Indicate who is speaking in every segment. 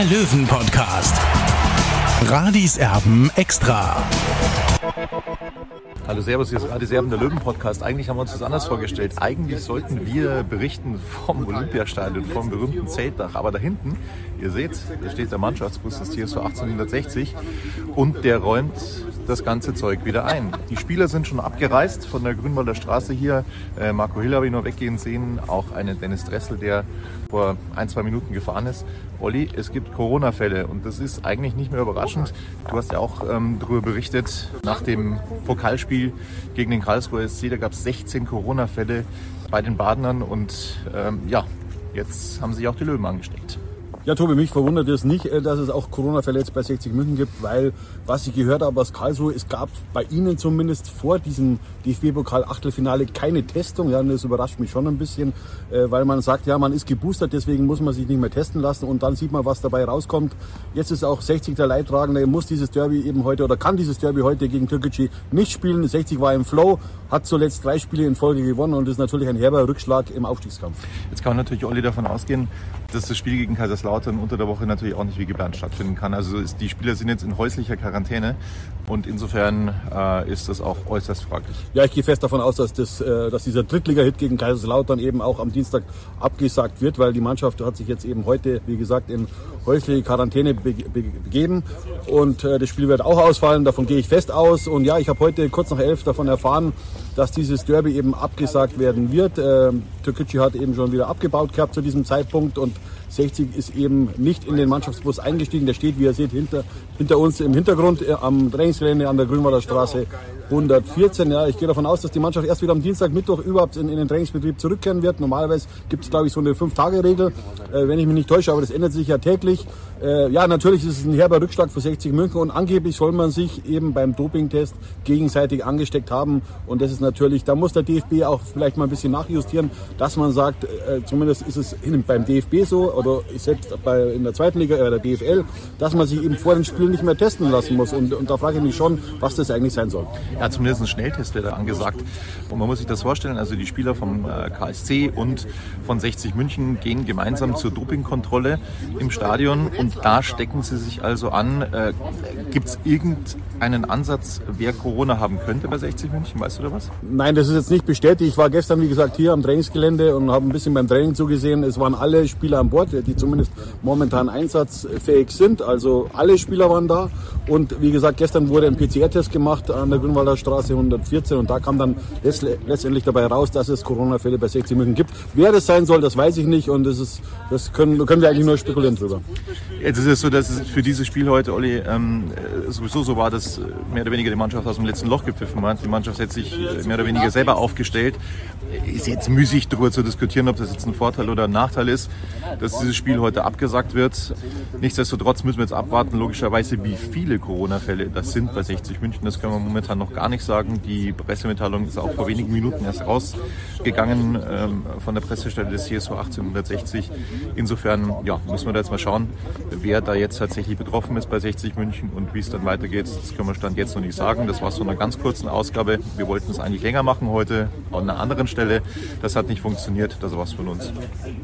Speaker 1: der Löwen-Podcast. Radis Erben extra.
Speaker 2: Hallo Servus, hier ist Radio Serben, der Löwen-Podcast. Eigentlich haben wir uns das anders vorgestellt. Eigentlich sollten wir berichten vom Olympiastadion, vom berühmten Zeltdach. Aber da hinten, ihr seht, da steht der Mannschaftsbus des TSV 1860 und der räumt das ganze Zeug wieder ein. Die Spieler sind schon abgereist von der Grünwalder Straße hier. Äh, Marco Hill habe ich noch weggehen sehen, auch einen Dennis Dressel, der vor ein, zwei Minuten gefahren ist. Olli, es gibt Corona-Fälle und das ist eigentlich nicht mehr überraschend. Du hast ja auch ähm, darüber berichtet, nach dem Pokalspiel gegen den Karlsruher SC, da gab es 16 Corona-Fälle bei den Badenern und ähm, ja, jetzt haben sich auch die Löwen angesteckt.
Speaker 3: Ja, Tobi, mich verwundert es nicht, äh, dass es auch Corona-Fälle jetzt bei 60 München gibt, weil, was ich gehört habe aus Karlsruhe, es gab bei Ihnen zumindest vor diesem DFB-Pokal-Achtelfinale keine Testung. Ja, das überrascht mich schon ein bisschen, äh, weil man sagt, ja, man ist geboostert, deswegen muss man sich nicht mehr testen lassen und dann sieht man, was dabei rauskommt. Jetzt ist auch 60 der Leidtragende, muss dieses Derby eben heute oder kann dieses Derby heute gegen Türkgücü nicht spielen. 60 war im Flow, hat zuletzt drei Spiele in Folge gewonnen und ist natürlich ein herber Rückschlag im Aufstiegskampf.
Speaker 2: Jetzt kann natürlich Olli davon ausgehen, dass das Spiel gegen Kaiserslautern unter der Woche natürlich auch nicht wie geplant stattfinden kann. Also ist, die Spieler sind jetzt in häuslicher Quarantäne und insofern äh, ist das auch äußerst fraglich.
Speaker 3: Ja, ich gehe fest davon aus, dass, das, äh, dass dieser Drittliga-Hit gegen Kaiserslautern eben auch am Dienstag abgesagt wird, weil die Mannschaft hat sich jetzt eben heute, wie gesagt, in häusliche Quarantäne be be begeben und äh, das Spiel wird auch ausfallen, davon gehe ich fest aus. Und ja, ich habe heute kurz nach elf davon erfahren, dass dieses Derby eben abgesagt werden wird. Ähm, Türkgücü hat eben schon wieder abgebaut gehabt zu diesem Zeitpunkt und 60 ist eben nicht in den Mannschaftsbus eingestiegen. Der steht, wie ihr seht, hinter, hinter uns im Hintergrund äh, am Trainingsgelände an der Grünwalder Straße 114. Ja, ich gehe davon aus, dass die Mannschaft erst wieder am Dienstag, Mittwoch überhaupt in, in den Trainingsbetrieb zurückkehren wird. Normalerweise gibt es, glaube ich, so eine Fünf-Tage-Regel, äh, wenn ich mich nicht täusche, aber das ändert sich ja täglich. Äh, ja, natürlich ist es ein herber Rückschlag für 60 München und angeblich soll man sich eben beim Dopingtest gegenseitig angesteckt haben. Und das ist natürlich, da muss der DFB auch vielleicht mal ein bisschen nachjustieren, dass man sagt, äh, zumindest ist es beim DFB so oder selbst bei, in der zweiten Liga, äh, der DFL, dass man sich eben vor den Spielen nicht mehr testen lassen muss. Und, und da frage ich mich schon, was das eigentlich sein soll.
Speaker 2: Ja, zumindest ein Schnelltest wäre da angesagt. Und man muss sich das vorstellen, also die Spieler vom äh, KSC und von 60 München gehen gemeinsam zur Dopingkontrolle im Stadion und da stecken sie sich also an. Äh, Gibt es irgendeinen Ansatz, wer Corona haben könnte bei 60 München? Weißt du da was?
Speaker 3: Nein, das ist jetzt nicht bestätigt. Ich war gestern, wie gesagt, hier am Trainingsgelände und habe ein bisschen beim Training zugesehen. Es waren alle Spieler an Bord, die zumindest momentan einsatzfähig sind. Also alle Spieler waren da. Und wie gesagt, gestern wurde ein PCR-Test gemacht an der Grünwalder Straße 114 und da kam dann letztendlich dabei raus, dass es Corona-Fälle bei 60 München gibt. Wer das sein soll, das weiß ich nicht und das, ist, das können, können wir eigentlich nur spekulieren drüber.
Speaker 2: Jetzt ist es so, dass es für dieses Spiel heute, Olli, ähm, sowieso so war, dass mehr oder weniger die Mannschaft aus dem letzten Loch gepfiffen hat. Die Mannschaft hat sich mehr oder weniger selber aufgestellt. Ist jetzt müßig darüber zu diskutieren, ob das jetzt ein Vorteil oder ein Nachteil ist, dass dieses Spiel heute abgesagt wird. Nichtsdestotrotz müssen wir jetzt abwarten, logischerweise, wie viele Corona-Fälle das sind bei 60 München. Das können wir momentan noch gar nicht sagen. Die Pressemitteilung ist auch vor wenigen Minuten erst rausgegangen ähm, von der Pressestelle des CSU 1860. Insofern ja, müssen wir da jetzt mal schauen, wer da jetzt tatsächlich betroffen ist bei 60 München und wie es dann weitergeht. Das können wir Stand jetzt noch nicht sagen. Das war so eine ganz kurzen Ausgabe. Wir wollten es eigentlich länger machen heute an einer anderen Stelle. Das hat nicht funktioniert. Das war's von uns.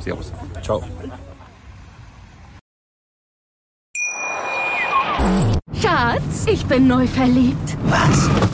Speaker 2: Servus.
Speaker 3: Ciao.
Speaker 4: Schatz, ich bin neu verliebt.
Speaker 5: Was?